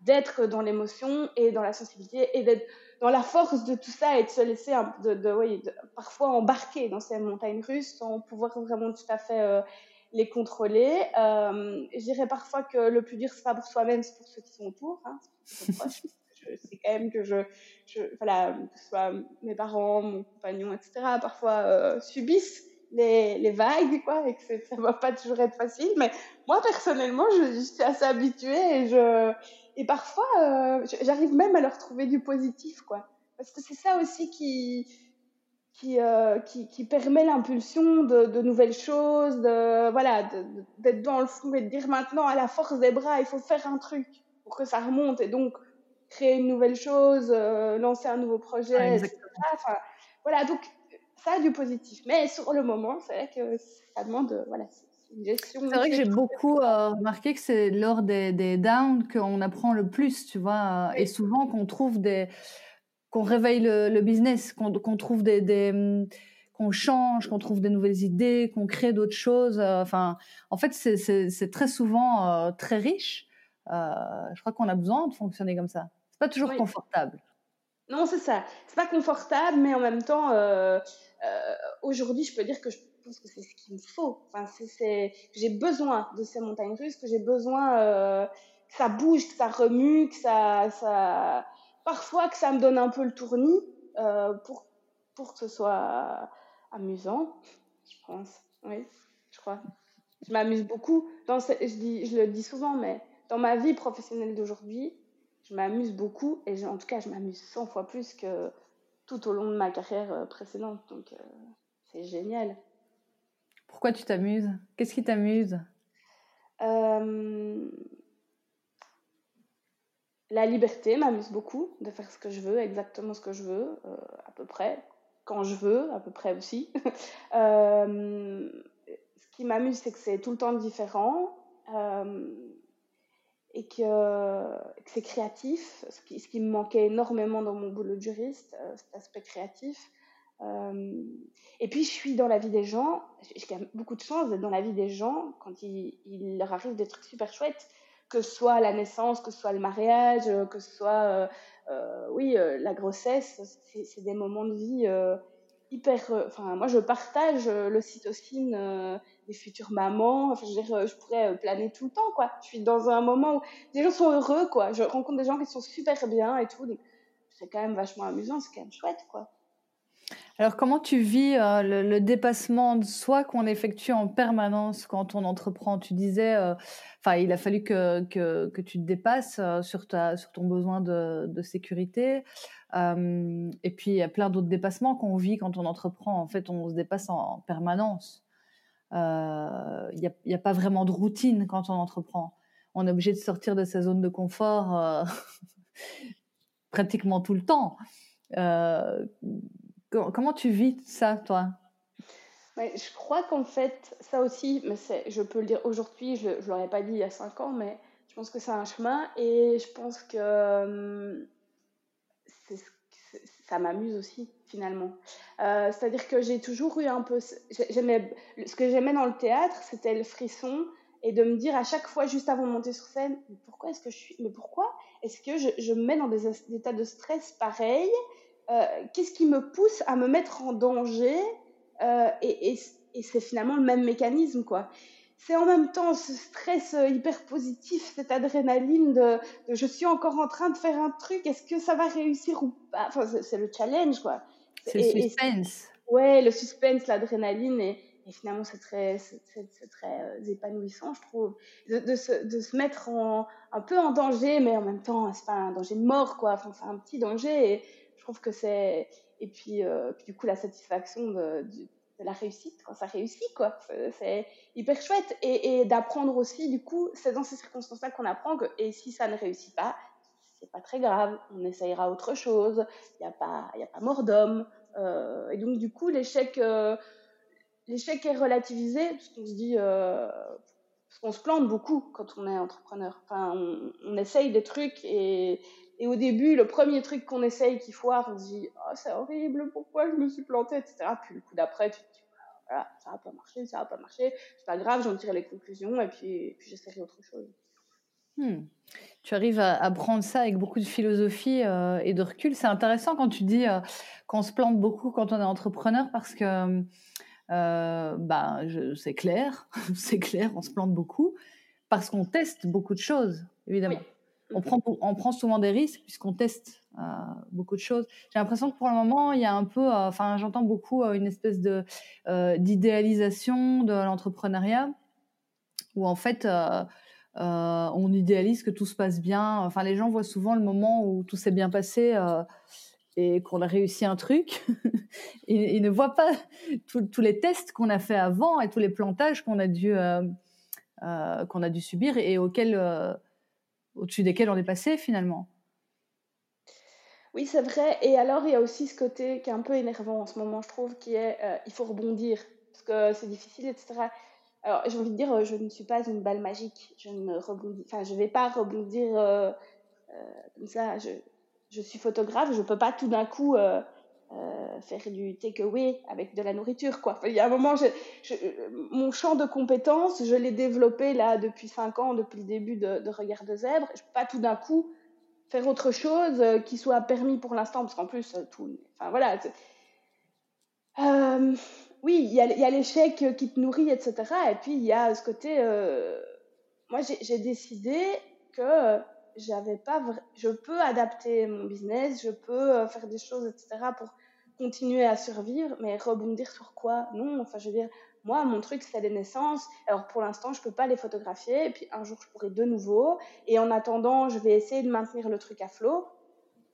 d'être dans l'émotion et dans la sensibilité et d'être dans la force de tout ça et de se laisser de, de, oui, parfois embarquer dans ces montagnes russes sans pouvoir vraiment tout à fait euh, les contrôler. Euh, je dirais parfois que le plus dur, c'est pas pour soi-même, c'est pour ceux qui sont autour. Hein, c'est quand même que je, je, voilà, que ce soit mes parents, mon compagnon, etc., parfois euh, subissent les, les vagues, quoi, et que ça va pas toujours être facile. Mais moi, personnellement, je, je suis assez habituée et je, et parfois, euh, j'arrive même à leur trouver du positif, quoi. Parce que c'est ça aussi qui, qui, euh, qui, qui, permet l'impulsion de, de, nouvelles choses, de, voilà, d'être dans le fou et de dire maintenant, à la force des bras, il faut faire un truc pour que ça remonte et donc créer une nouvelle chose, euh, lancer un nouveau projet, ah, etc. Enfin, voilà, donc ça a du positif. Mais sur le moment, c'est vrai que ça demande voilà, gestion. C'est vrai que j'ai beaucoup euh, remarqué que c'est lors des, des downs qu'on apprend le plus, tu vois, et souvent qu'on trouve des. qu'on réveille le, business, qu'on trouve des. des qu'on change, qu'on trouve des nouvelles idées, qu'on crée d'autres choses. Euh, enfin, en fait, c'est très souvent euh, très riche. je crois qu'on a besoin de fonctionner comme ça. C'est pas toujours confortable. Non, c'est ça. C'est pas confortable, mais en même temps, euh, euh, aujourd'hui, je peux dire que je pense que c'est ce qu'il me faut. Enfin, j'ai besoin de ces montagnes russes, que j'ai besoin euh, que ça bouge, que ça remue, que ça, parfois que ça me donne un peu le tournis euh, pour pour que ce soit amusant. Je pense. Oui, je crois. Je m'amuse beaucoup. Dans je je le dis souvent, mais dans ma vie professionnelle d'aujourd'hui, je m'amuse beaucoup et en tout cas, je m'amuse 100 fois plus que tout au long de ma carrière euh, précédente. Donc, c'est génial. Pourquoi tu t'amuses? Qu'est-ce qui t'amuse? Euh, La liberté m'amuse beaucoup de faire ce que je veux, exactement ce que je veux, à peu près, quand je veux, à peu près aussi. ce qui m'amuse, c'est que c'est tout le temps différent et que, c'est créatif, ce qui, me manquait énormément dans mon boulot juriste, euh, cet aspect créatif. Euh, et puis, je suis dans la vie des gens, j'ai quand même beaucoup de chance d'être dans la vie des gens quand il, leur arrive des trucs super chouettes, que ce soit la naissance, que ce soit le mariage, que ce soit, euh, euh oui, euh, la grossesse, c'est des moments de vie hyper. Enfin, moi, je partage l'ocytocine des futures mamans. Je veux euh, je pourrais euh, planer tout le temps, quoi. Je suis dans un moment où les gens sont heureux, quoi. Je rencontre des gens qui sont super bien et tout. c'est quand même vachement amusant, c'est quand même chouette, quoi. Alors, comment tu vis euh, le, dépassement de soi qu'on effectue en permanence quand on entreprend? Tu disais, enfin, il a fallu que, que, tu te dépasses sur, ta, sur ton besoin de, de sécurité. et puis, il y a plein d'autres dépassements qu'on vit quand on entreprend. En fait, on se dépasse en permanence. Il euh, n'y a, a, pas vraiment de routine quand on entreprend. On est obligé de sortir de sa zone de confort euh, pratiquement tout le temps. Comment tu vis ça, toi? Je crois qu'en fait, ça aussi, mais je peux le dire aujourd'hui, je ne l'aurais pas dit il y a cinq ans, mais je pense que c'est un chemin et je pense que hum, ça m'amuse aussi finalement. Euh, c'est-à-dire que j'ai toujours eu un peu, ce que j'aimais dans le théâtre, c'était le frisson et de me dire à chaque fois juste avant de monter sur scène, mais pourquoi est-ce que je suis, mais pourquoi est-ce que je, je, me mets dans des, états de stress pareils Qu'est-ce qui me pousse à me mettre en danger euh, Et, et, et c'est finalement le même mécanisme quoi. c'est en même temps ce stress euh, hyper positif, cette adrénaline de, je suis encore en train de faire un truc, est-ce que ça va réussir ou pas? Enfin, c'est le challenge, quoi. C'est le suspense. ouais, le suspense, l'adrénaline, et, finalement, c'est très, très euh, épanouissant, je trouve, de, se, de, se, mettre en, un peu en danger, mais en même temps, c'est pas un danger de mort, quoi. Enfin, c'est un petit danger, et je trouve que c'est. Et puis, euh, du coup, la satisfaction de, la réussite quand ça réussit, quoi. C'est hyper chouette. Et, d'apprendre aussi, du coup, c'est dans ces circonstances-là qu'on apprend que, et si ça ne réussit pas, c'est pas très grave, on essayera autre chose, il n'y a, pas, y a pas mort d'homme. Euh, et donc, du coup, l'échec, euh, l'échec est relativisé, parce qu'on se dit, qu'on se plante beaucoup quand on est entrepreneur. Enfin, on, on essaye des trucs et et au début, le premier truc qu'on essaye qui foire, on se dit oh, c'est horrible, pourquoi je me suis plantée, etc. Puis le coup d'après, tu te dis voilà, ça va pas marcher, ça va pas marcher, c'est pas grave, j'en tire les conclusions et puis, puis j'essaierai autre chose. Hmm. Tu arrives à, prendre ça avec beaucoup de philosophie euh, et de recul. C'est intéressant quand tu dis euh, qu'on se plante beaucoup quand on est entrepreneur parce que euh, bah, c'est clair, c'est clair, on se plante beaucoup parce qu'on teste beaucoup de choses, évidemment on prend, on prend souvent des risques puisqu'on teste euh, beaucoup de choses. J'ai l'impression que pour le moment, il y a un peu, euh, enfin, j'entends beaucoup euh, une espèce de d'idéalisation de l'entrepreneuriat où en fait, on idéalise que tout se passe bien. Enfin, les gens voient souvent le moment où tout s'est bien passé et qu'on a réussi un truc. ils, ne voient pas tous les tests qu'on a fait avant et tous les plantages qu'on a dû qu'on a dû subir et auxquels au-dessus desquels on est passé finalement. Oui, c'est vrai. Et alors, il y a aussi ce côté qui est un peu énervant en ce moment, je trouve, qui est euh, il faut rebondir parce que c'est difficile, etc. Alors, j'ai envie de dire, je ne suis pas une balle magique. Je ne rebondis, enfin, je vais pas rebondir euh, euh, comme ça. Je, je, suis photographe, je peux pas tout d'un coup euh, faire du takeaway avec de la nourriture. Quoi. il y a un moment, mon champ de compétences, je l'ai développé là depuis 5 ans, depuis le début de, de Regard de Zèbre. Je peux pas tout d'un coup faire autre chose euh, qui soit permis pour l'instant, parce qu'en plus, euh, tout. Enfin voilà. Oui, il y a, l'échec qui te nourrit, etc. Et puis il y a ce côté. Moi, j'ai décidé que j'avais pas je peux adapter mon business, je peux faire des choses, etc. pour continuer à survivre, mais rebondir sur quoi? Non, enfin, je veux dire, moi, mon truc, c'est les naissances. Alors, pour l'instant, je peux pas les photographier, puis un jour, je pourrai de nouveau. Et en attendant, je vais essayer de maintenir le truc à flot.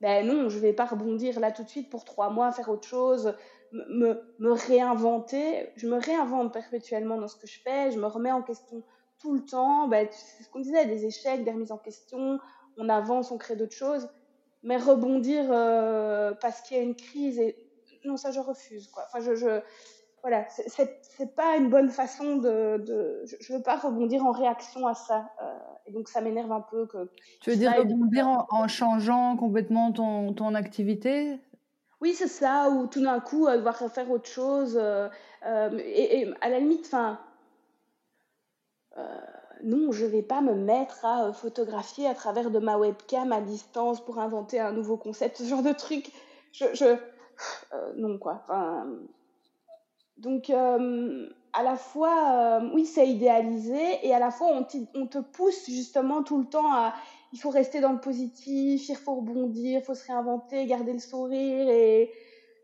Ben non, je vais pas rebondir là tout de suite pour trois mois, faire autre chose, me, me réinventer. Je me réinvente perpétuellement dans ce que je fais, je me remets en question tout le temps. Ben, c'est ce qu'on disait, des échecs, des remises en question, on avance, on crée d'autres choses. Mais rebondir euh, parce qu'il y a une crise et non, ça je refuse. Quoi. Enfin, je, je voilà, c'est pas une bonne façon de. de je ne veux pas rebondir en réaction à ça. Euh, et donc ça m'énerve un peu. Que tu veux dire rebondir en, changeant complètement ton, ton activité? Oui, c'est ça, ou tout d'un coup, euh, devoir faire autre chose. Euh, et, et, à la limite, enfin. non, je ne vais pas me mettre à photographier à travers de ma webcam à distance pour inventer un nouveau concept, ce genre de truc. Je, je, non, quoi. Donc, euh, à la fois, euh, oui, c'est idéalisé, et à la fois, on, te pousse justement tout le temps à. Il faut rester dans le positif, il faut rebondir, il faut se réinventer, garder le sourire, et.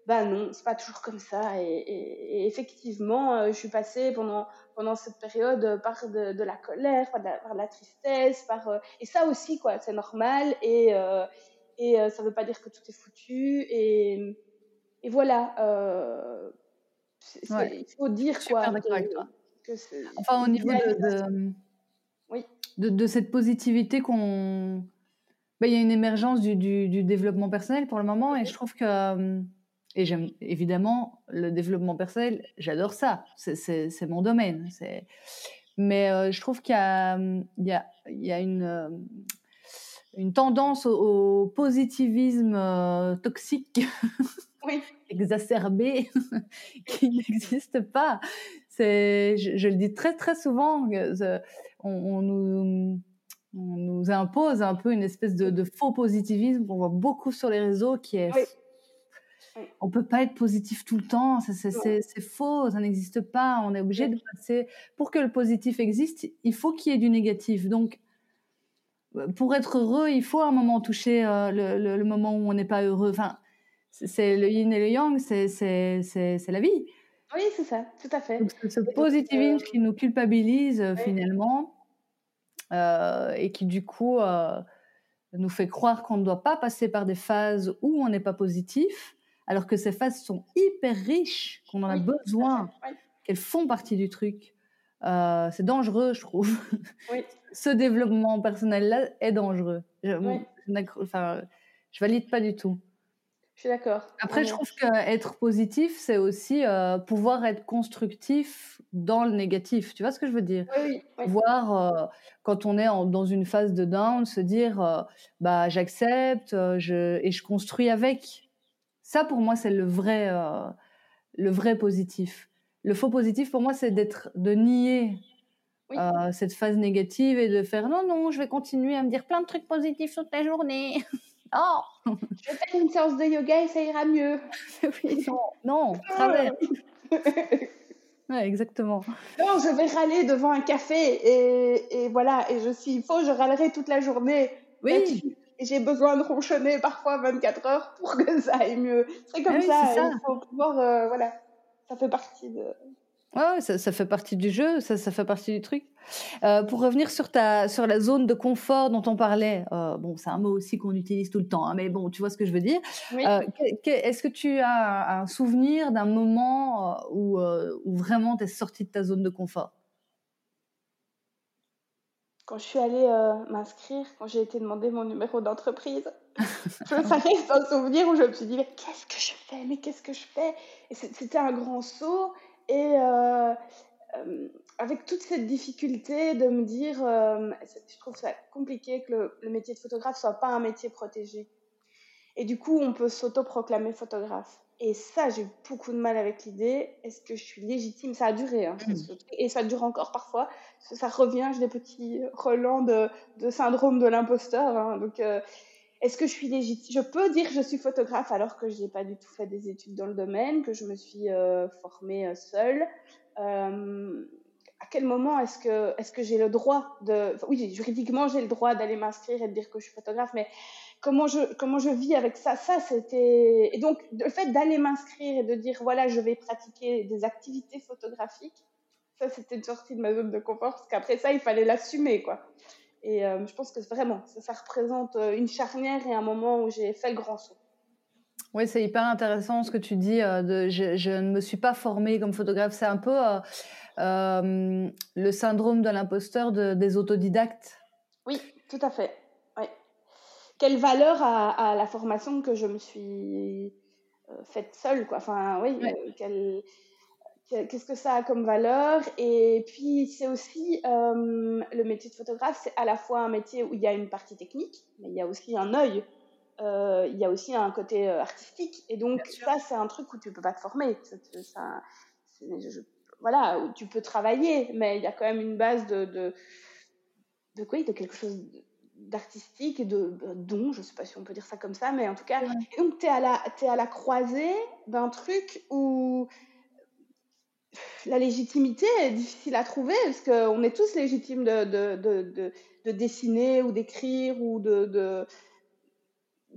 Ben non, c'est pas toujours comme ça. Et, effectivement, je suis passée pendant, pendant cette période par de, la colère, par de la, tristesse, par. et ça aussi, quoi, c'est normal, et. et ça veut pas dire que tout est foutu, et et voilà, euh, il faut dire quoi. Que, enfin, au niveau de, oui. de, cette positivité qu'on. Bah, il y a une émergence du, du, développement personnel pour le moment, et je trouve que. Euh, et j'aime évidemment le développement personnel, j'adore ça, c'est mon domaine. Mais euh, je trouve qu'il y a, il y a, il y a une, une tendance au positivisme toxique oui. exacerbé qui n'existe pas. C'est, je, le dis très très souvent, on, nous, on, nous, impose un peu une espèce de, faux positivisme qu'on voit beaucoup sur les réseaux qui est On peut pas être positif tout le temps, c'est faux, ça n'existe pas. On est obligé de passer. Pour que le positif existe, il faut qu'il y ait du négatif. Donc, pour être heureux, il faut à un moment toucher euh, le, moment où on n'est pas heureux. Enfin, c'est le yin et le yang, c'est la vie. Oui, c'est ça, tout à fait. ce positivisme euh, qui nous culpabilise euh, finalement et qui du coup nous fait croire qu'on ne doit pas passer par des phases où on n'est pas positif, alors que ces phases sont hyper riches, qu'on en a besoin, qu'elles font partie du truc. c'est dangereux, je trouve. Ce développement personnel-là est dangereux. Je, enfin, je valide pas du tout. Je suis d'accord. Après, je trouve qu'être positif, c'est aussi euh, pouvoir être constructif dans le négatif. Tu vois ce que je veux dire? Oui, oui. Voir, euh, quand on est dans une phase de down, se dire euh, bah, j'accepte je, et je construis avec. Ça, pour moi, c'est le vrai, le vrai positif. Le faux positif, pour moi, c'est d'être, de nier euh, cette phase négative et de faire non, non, je vais continuer à me dire plein de trucs positifs toute la journée. oh Je vais faire une séance de yoga et ça ira mieux. oui, non, non, travers. ouais, exactement. Non, je vais râler devant un café et, et voilà, et je suis faux, je râlerai toute la journée. Oui. Et j'ai besoin de ronchonner parfois 24 heures pour que ça aille mieux. C'est comme ça, ça, il faut pouvoir, euh, voilà, ça fait partie de, Ouais, ça, ça, fait partie du jeu, ça, ça fait partie du truc. Euh, pour revenir sur ta, sur la zone de confort dont on parlait, euh, bon, c'est un mot aussi qu'on utilise tout le temps, hein, mais bon, tu vois ce que je veux dire. Euh, Est-ce que tu as un souvenir d'un moment où, où vraiment tu es sorti de ta zone de confort? Quand je suis allée m'inscrire, quand j'ai été demander mon numéro d'entreprise, je me reste un souvenir où je me suis dit, mais qu'est-ce que je fais? Mais qu'est-ce que je fais? Et c'était un grand saut. Et euh, euh, avec toute cette difficulté de me dire, euh, je trouve ça compliqué que le, métier de photographe soit pas un métier protégé. Et du coup, on peut s'autoproclamer photographe. Et ça, j'ai beaucoup de mal avec l'idée. Est-ce que je suis légitime? Ça a duré, hein, mmh. et ça dure encore parfois. Ça revient, j'ai des petits relents de, de syndrome de l'imposteur. Hein, donc, est-ce que je suis légitime? Je peux dire que je suis photographe alors que je n'ai pas du tout fait des études dans le domaine, que je me suis euh, formée euh, seule. Euh, à quel moment est-ce que, est-ce que j'ai le droit de... oui, juridiquement, j'ai le droit d'aller m'inscrire et de dire que je suis photographe, mais comment je, comment je vis avec ça? Ça, c'était... Et donc, le fait d'aller m'inscrire et de dire, voilà, je vais pratiquer des activités photographiques, ça, c'était une sortie de ma zone de confort, parce qu'après ça, il fallait l'assumer, quoi. Et euh, je pense que vraiment, ça, représente euh, une charnière et un moment où j'ai fait le grand saut. Oui, c'est hyper intéressant ce que tu dis. Euh, de, je, ne me suis pas formée comme photographe. C'est un peu le syndrome de l'imposteur des autodidactes. Oui, tout à fait. Quelle valeur a, la formation que je me suis faite seule quoi. Enfin, oui, quelle, qu'est-ce que ça a comme valeur. Et puis c'est aussi euh, le métier de photographe c'est à la fois un métier où il y a une partie technique mais il y a aussi un œil. Euh, il y a aussi un côté euh, artistique. Et donc ça c'est un truc où tu peux pas te former. Ça, voilà où tu peux travailler mais il y a quand même une base de de, de quoi? De quelque chose d'artistique et de, don, je sais pas si on peut dire ça comme ça, mais en tout cas, donc tu es, es à la croisée d'un truc où la légitimité est difficile à trouver parce qu'on est tous légitimes de, de, de, de dessiner ou d'écrire ou de,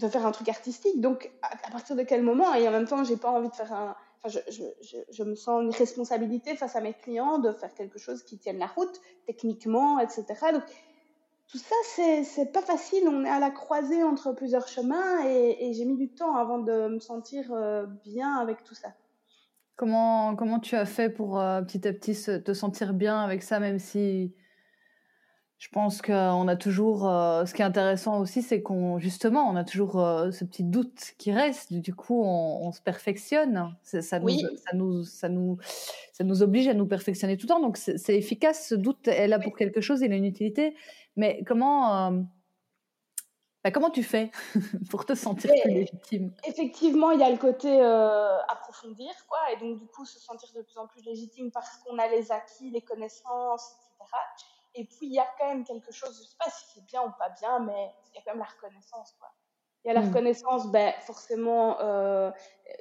faire un truc artistique. Donc, à, partir de quel moment Et en même temps, j'ai pas envie de faire un. Enfin, je, je, je, me sens une responsabilité face à mes clients de faire quelque chose qui tienne la route, techniquement, etc. Donc, tout ça, c'est pas facile. On est à la croisée entre plusieurs chemins et, et j'ai mis du temps avant de me sentir euh, bien avec tout ça. Comment, comment tu as fait pour euh, petit à petit te sentir bien avec ça, même si je pense qu'on a toujours. Euh, ce qui est intéressant aussi, c'est qu'on justement, on a toujours euh, ce petit doute qui reste. Du coup, on, se perfectionne. Ça, nous, ça, nous, ça, nous, ça nous oblige à nous perfectionner tout le temps. Donc, c'est efficace. Ce doute est là pour quelque chose. Il a une utilité. Mais comment bah, comment tu fais pour te sentir plus légitime? Effectivement, il y a le côté euh, approfondir, quoi, et donc du coup se sentir de plus en plus légitime parce qu'on a les acquis, les connaissances, etc. Et puis il y a quand même quelque chose, je sais pas si c'est bien ou pas bien, mais il y a quand même la reconnaissance, quoi. Il y a la hmm. reconnaissance, ben, forcément, euh,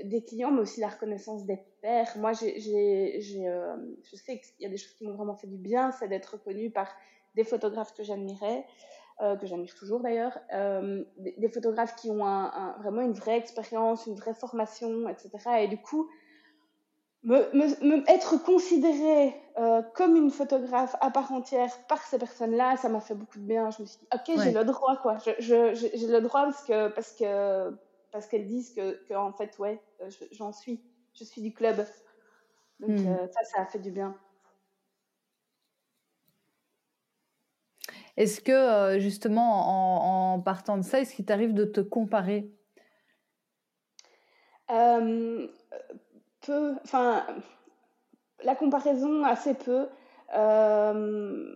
des clients, mais aussi la reconnaissance des pairs. Moi, j'ai, j'ai, euh, je sais qu'il y a des choses qui m'ont vraiment fait du bien, c'est d'être reconnue par des photographes que j'admirais, euh, que j'admire toujours d'ailleurs, euh, des, des, photographes qui ont un, un, vraiment une vraie expérience, une vraie formation, etc. Et du coup, me, me, être considérée euh, comme une photographe à part entière par ces personnes-là, ça m'a fait beaucoup de bien. Je me suis dit, ok, j'ai le droit, quoi. J'ai le droit parce que parce que parce qu'elles disent que, que, en fait, ouais, j'en suis, je suis du club. Donc hmm. ça, ça a fait du bien. Est-ce que justement, en, en, partant de ça, est-ce qu'il t'arrive de te comparer? Peu, enfin, la comparaison assez peu. Euh,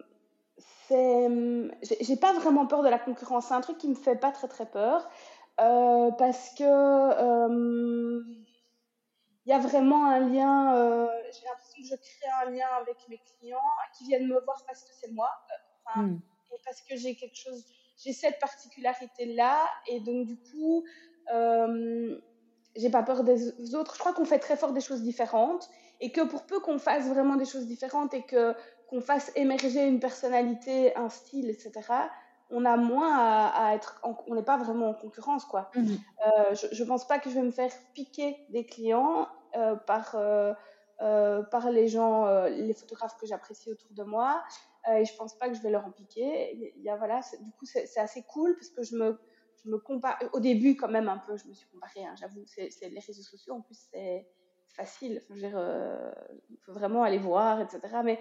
j'ai pas vraiment peur de la concurrence. C'est un truc qui me fait pas très très peur euh, parce que il euh, y a vraiment un lien. Euh, j'ai l'impression que je crée un lien avec mes clients qui viennent me voir parce que c'est moi, hmm. Et parce que j'ai quelque chose, j'ai cette particularité là, et donc du coup j'ai pas peur des autres. Je crois qu'on fait très fort des choses différentes et que pour peu qu'on fasse vraiment des choses différentes et que qu'on fasse émerger une personnalité, un style, etc. On a moins à, être, on n'est pas vraiment en concurrence, quoi. Mhm. Euh, je, je pense pas que je vais me faire piquer des clients euh, par euh, par les gens, euh, les photographes que j'apprécie autour de moi. Euh, et je pense pas que je vais leur en piquer. Il y a voilà, du coup c'est assez cool parce que je me je me compare. Au début, quand même, un peu, je me suis comparée, hein, j'avoue. C'est les réseaux sociaux, en plus, c'est facile. Je veux dire, euh, faut vraiment aller voir, etc. Mais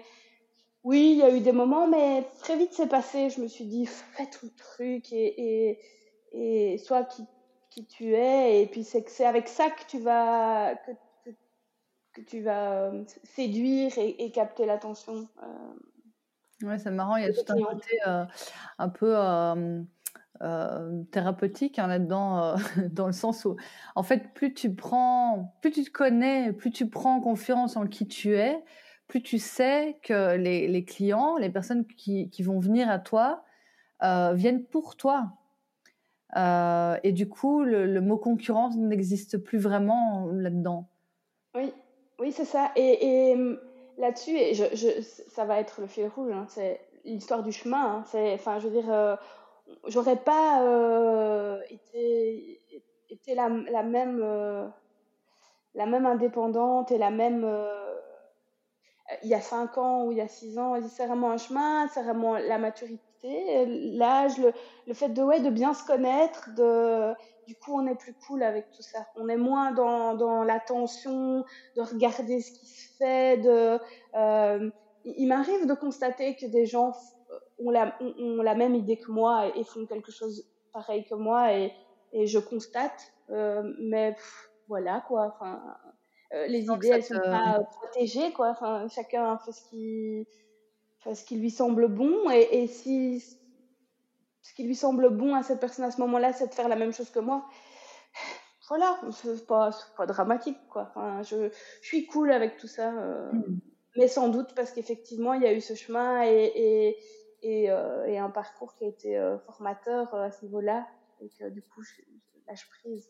oui, il y a eu des moments, mais très vite, c'est passé. Je me suis dit, fais tout le truc et, et, et sois qui, qui tu es. Et puis, c'est avec ça que tu vas, que, tu vas euh, séduire et, et capter l'attention. Euh, ouais, c'est marrant. Il y a tout un côté euh, un peu euh, thérapeutique hein, là-dedans, euh, dans le sens où, en fait, plus tu prends, plus tu te connais, plus tu prends confiance en qui tu es, plus tu sais que les, les clients, les personnes qui, qui, vont venir à toi, euh, viennent pour toi. Et du coup, le, le mot concurrence n'existe plus vraiment là-dedans. Oui, oui, c'est ça. Et, et là-dessus, je, je, ça va être le fil rouge. Hein, c'est l'histoire du chemin. Hein, enfin, je veux dire j'aurais pas euh, été, été la, la même euh, la même indépendante et la même euh, il y a cinq ans ou il y a six ans c'est vraiment un chemin c'est vraiment la maturité l'âge le, le, fait de ouais de bien se connaître de du coup on est plus cool avec tout ça on est moins dans, dans l'attention de regarder ce qui se fait de euh, il m'arrive de constater que des gens ont la, ont, la même idée que moi et, font quelque chose pareil que moi et, et je constate. Euh, mais voilà quoi. Enfin, euh, les idées elles sont pas protégées quoi. Enfin, chacun fait ce qui fait ce qui lui semble bon et, et si ce qui lui semble bon à cette personne à ce moment-là, c'est de faire la même chose que moi. Voilà, c'est pas, pas dramatique quoi. Enfin, je, je suis cool avec tout ça. Euh, mm. Mais sans doute parce qu'effectivement, il y a eu ce chemin et, et, et, euh, et, un parcours qui a été euh, formateur euh, à ce niveau-là et que du coup je, lâche prise.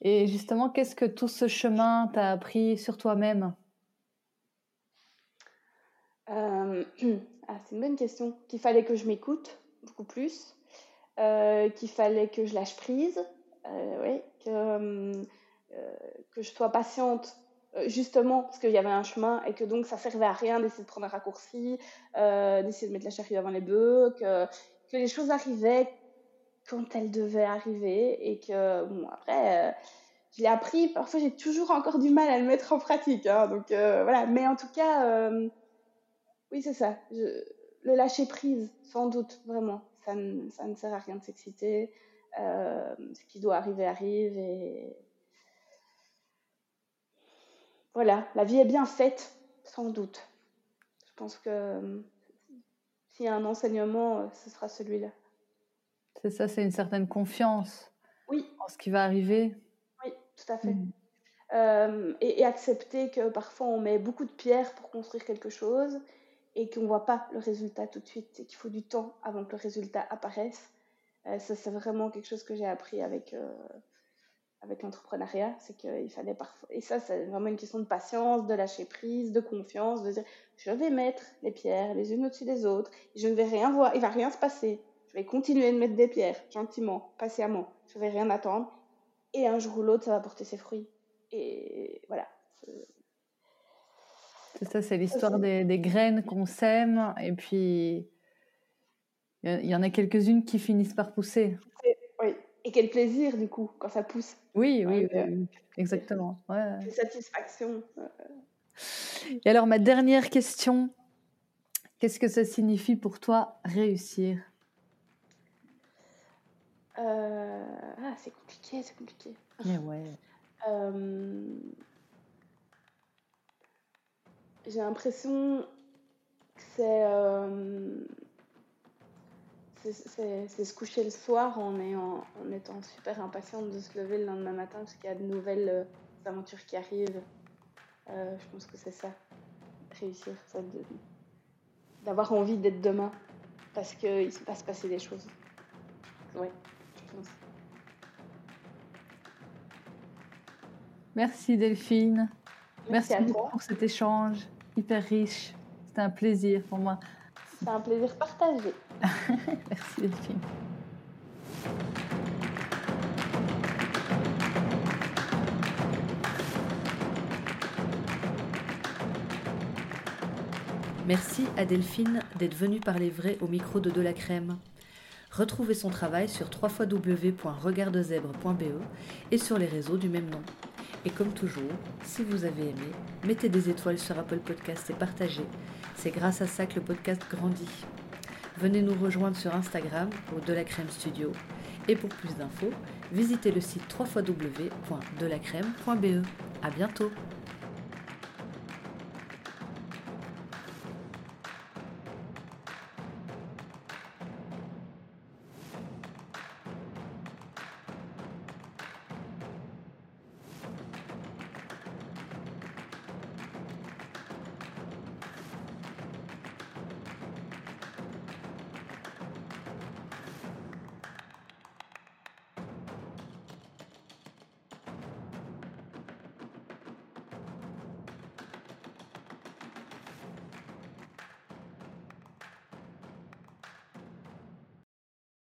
Et justement, qu'est-ce que tout ce chemin t'a appris sur toi-même? Euh, ah, C'est une bonne question. Qu'il fallait que je m'écoute beaucoup plus, euh, qu'il fallait que je lâche prise, euh, que, que je sois patiente justement parce qu'il y avait un chemin et que donc ça servait à rien d'essayer de prendre un raccourci, d'essayer de mettre la charrue avant les bœufs, que, que les choses arrivaient quand elles devaient arriver et que bon après je l'ai appris. Parfois j'ai toujours encore du mal à le mettre en pratique, hein, donc voilà. Mais en tout cas, oui c'est ça. Je, le lâcher prise, sans doute vraiment. Ça ne, ça ne sert à rien de s'exciter. ce qui doit arriver arrive et voilà, la vie est bien faite, sans doute. Je pense que euh, s'il y a un enseignement, euh, ce sera celui-là. C'est ça, c'est une certaine confiance oui. en ce qui va arriver. Oui, tout à fait. Mmh. Euh, et, et, accepter que parfois on met beaucoup de pierres pour construire quelque chose et qu'on ne voit pas le résultat tout de suite et qu'il faut du temps avant que le résultat apparaisse. ça, c'est vraiment quelque chose que j'ai appris avec, avec l'entrepreneuriat. C'est qu'il fallait parfois. Et ça, c'est vraiment une question de patience, de lâcher prise, de confiance, de dire je vais mettre les pierres les unes au-dessus des autres, je ne vais rien voir, il va rien se passer. Je vais continuer de mettre des pierres, gentiment, patiemment. Je vais rien attendre. Et un jour ou l'autre, ça va porter ses fruits. Et voilà. C'est ça, c'est l'histoire des, des, graines qu'on sème. Et puis, il y en a quelques-unes qui finissent par pousser. Oui. Et quel plaisir, du coup, quand ça pousse. Oui, oui, exactement. Ouais. satisfaction. Et alors, ma dernière question, qu'est-ce que ça signifie pour toi réussir? Euh, ah, c'est compliqué, c'est compliqué. ouais. Euh, j'ai l'impression que euh, c'est c'est se coucher le soir en, étant super impatiente de se lever le lendemain matin parce qu'il y a de nouvelles aventures qui arrivent. je pense que c'est ça, réussir, d'avoir envie d'être demain parce qu'il va se passer des choses. Ouais. Merci Delphine. Merci, pour cet échange hyper riche. C'était un plaisir pour moi. C'est un plaisir partagé. Merci Delphine. Merci à Delphine d'être venue parler vrai au micro de De la Crème. Retrouvez son travail sur www.regardezèbre.be et sur les réseaux du même nom. Et comme toujours, si vous avez aimé, mettez des étoiles sur Apple Podcast et partagez. C'est grâce à ça que le podcast grandit. Venez nous rejoindre sur Instagram au De la Crème Studio. Et pour plus d'infos, visitez le site www.delacrème.be. À bientôt!